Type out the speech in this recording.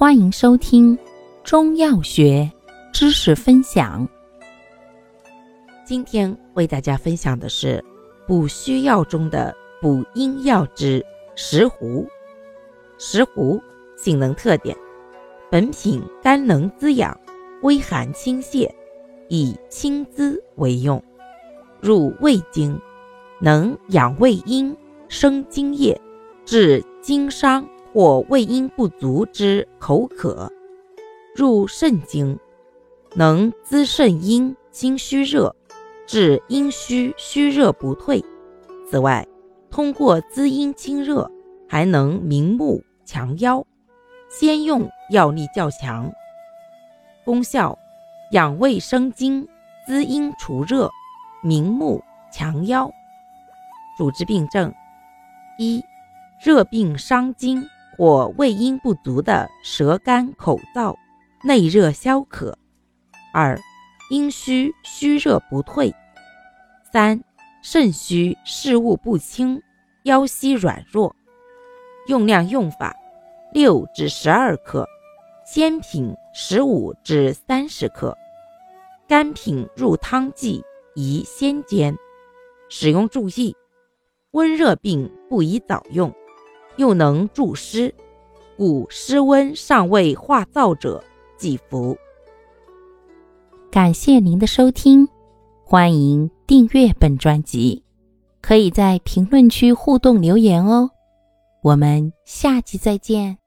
欢迎收听中药学知识分享。今天为大家分享的是补虚药中的补阴药之石斛。石斛性能特点：本品甘能滋养，微寒清泻，以清滋为用，入胃经，能养胃阴、生津液，治经伤。或胃阴不足之口渴，入肾经，能滋肾阴、清虚热，治阴虚虚热不退。此外，通过滋阴清热，还能明目强腰。先用药力较强。功效：养胃生津，滋阴除热，明目强腰。主治病症：一、热病伤津。或胃阴不足的舌干口燥、内热消渴；二、阴虚虚热不退；三、肾虚视物不清、腰膝软弱。用量用法：六至十二克，鲜品十五至三十克，干品入汤剂宜先煎。使用注意：温热病不宜早用。又能助湿，故湿温尚未化燥者忌服。感谢您的收听，欢迎订阅本专辑，可以在评论区互动留言哦。我们下期再见。